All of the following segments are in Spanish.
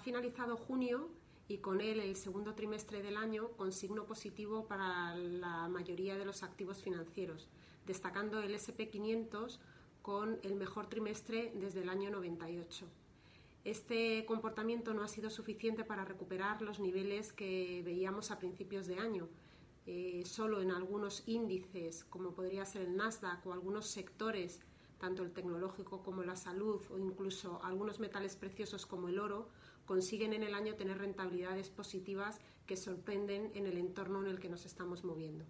finalizado junio y con él el segundo trimestre del año con signo positivo para la mayoría de los activos financieros, destacando el SP500 con el mejor trimestre desde el año 98. Este comportamiento no ha sido suficiente para recuperar los niveles que veíamos a principios de año. Eh, solo en algunos índices, como podría ser el Nasdaq o algunos sectores, tanto el tecnológico como la salud o incluso algunos metales preciosos como el oro, consiguen en el año tener rentabilidades positivas que sorprenden en el entorno en el que nos estamos moviendo.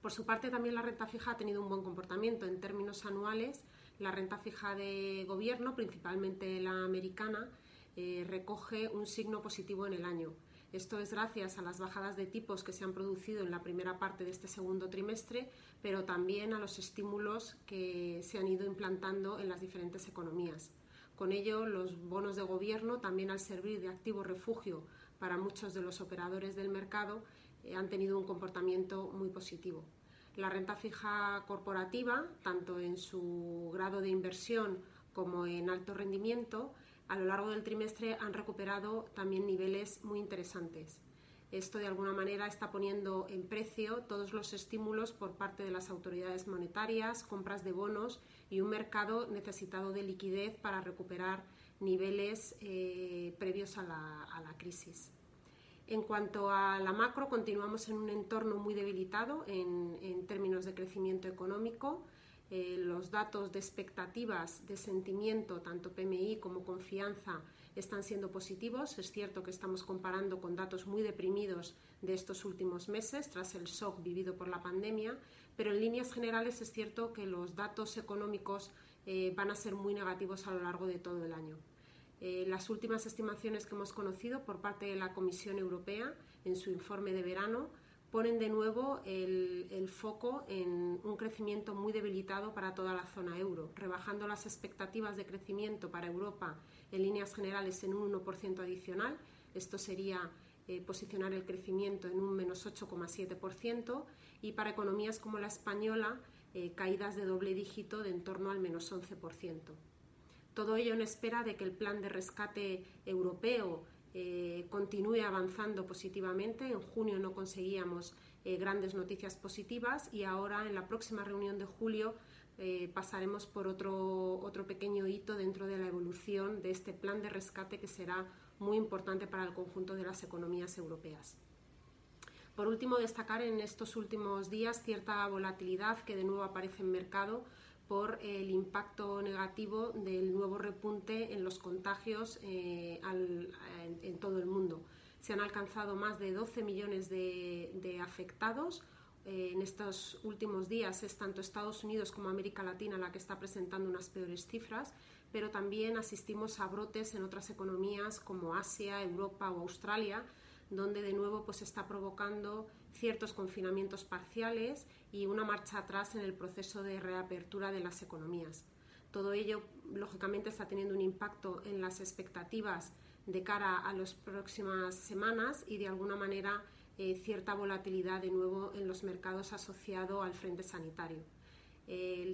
Por su parte, también la renta fija ha tenido un buen comportamiento. En términos anuales, la renta fija de gobierno, principalmente la americana, eh, recoge un signo positivo en el año. Esto es gracias a las bajadas de tipos que se han producido en la primera parte de este segundo trimestre, pero también a los estímulos que se han ido implantando en las diferentes economías. Con ello, los bonos de gobierno, también al servir de activo refugio para muchos de los operadores del mercado, eh, han tenido un comportamiento muy positivo. La renta fija corporativa, tanto en su grado de inversión como en alto rendimiento, a lo largo del trimestre han recuperado también niveles muy interesantes. Esto de alguna manera está poniendo en precio todos los estímulos por parte de las autoridades monetarias, compras de bonos y un mercado necesitado de liquidez para recuperar niveles eh, previos a la, crisis. En cuanto a la macro, continuamos en un entorno muy debilitado en términos de crecimiento económico. Eh, los datos de expectativas de sentimiento, tanto PMI como confianza, están siendo positivos. Es cierto que estamos comparando con datos muy deprimidos de estos últimos meses tras el shock vivido por la pandemia, pero en líneas generales es cierto que los datos económicos eh, van a ser muy negativos a lo largo de todo el año. Eh, las últimas estimaciones que hemos conocido por parte de la Comisión Europea en su informe de verano ponen de nuevo el, foco en un crecimiento muy debilitado para toda la zona euro, rebajando las expectativas de crecimiento para Europa en líneas generales en un 1% adicional. Esto sería eh, posicionar el crecimiento en un menos 8,7% y para economías como la española eh, caídas de doble dígito de en torno al menos 11%. Todo ello en espera de que el plan de rescate europeo eh, continúe avanzando positivamente. En junio no conseguíamos eh, grandes noticias positivas y ahora en la próxima reunión de julio eh, pasaremos por otro, otro pequeño hito dentro de la evolución de este plan de rescate que será muy importante para el conjunto de las economías europeas. Por último, destacar en estos últimos días cierta volatilidad que de nuevo aparece en mercado por el impacto negativo del nuevo repunte en los contagios eh, en, todo el mundo. Se han alcanzado más de 12 millones de, afectados. Eh, en estos últimos días es tanto Estados Unidos como América Latina la que está presentando unas peores cifras, pero también asistimos a brotes en otras economías como Asia, Europa o Australia, donde de nuevo pues está provocando ciertos confinamientos parciales y una marcha atrás en el proceso de reapertura de las economías. Todo ello, lógicamente, está teniendo un impacto en las expectativas de cara a las próximas semanas y, de alguna manera, eh, cierta volatilidad de nuevo en los mercados asociado al frente sanitario.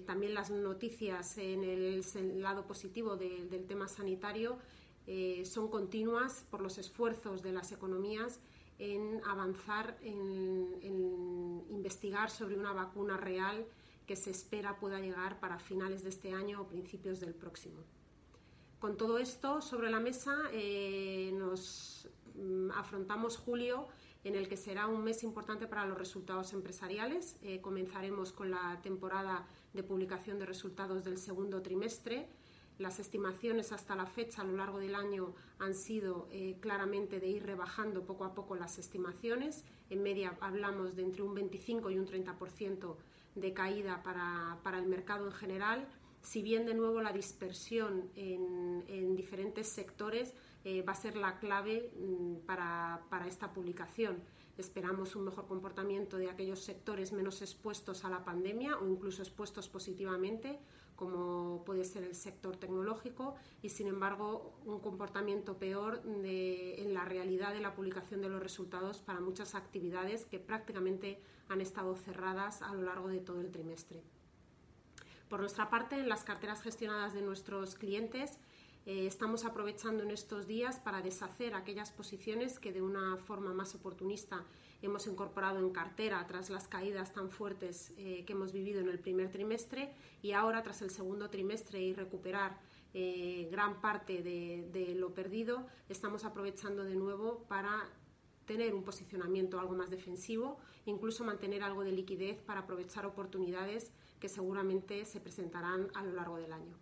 también las noticias en el, lado positivo del tema sanitario eh, son continuas por los esfuerzos de las economías en avanzar, en, investigar sobre una vacuna real que se espera pueda llegar para finales de este año o principios del próximo. Con todo esto sobre la mesa, eh, nos mm, afrontamos julio, en el que será un mes importante para los resultados empresariales. Eh, comenzaremos con la temporada de publicación de resultados del segundo trimestre las estimaciones hasta la fecha a lo largo del año han sido eh, claramente de ir rebajando poco a poco las estimaciones. En media hablamos de entre un 25 y un 30% de caída para, el mercado en general. Si bien de nuevo la dispersión en, diferentes sectores eh, va a ser la clave mm, para, para esta publicación. Esperamos un mejor comportamiento de aquellos sectores menos expuestos a la pandemia o incluso expuestos positivamente, como puede ser el sector tecnológico, y sin embargo un comportamiento peor en la realidad de la publicación de los resultados para muchas actividades que prácticamente han estado cerradas a lo largo de todo el trimestre. Por nuestra parte, en las carteras gestionadas de nuestros clientes, Eh, estamos aprovechando en estos días para deshacer aquellas posiciones que de una forma más oportunista hemos incorporado en cartera tras las caídas tan fuertes eh, que hemos vivido en el primer trimestre y ahora tras el segundo trimestre y recuperar eh, gran parte de, lo perdido, estamos aprovechando de nuevo para tener un posicionamiento algo más defensivo, incluso mantener algo de liquidez para aprovechar oportunidades que seguramente se presentarán a lo largo del año.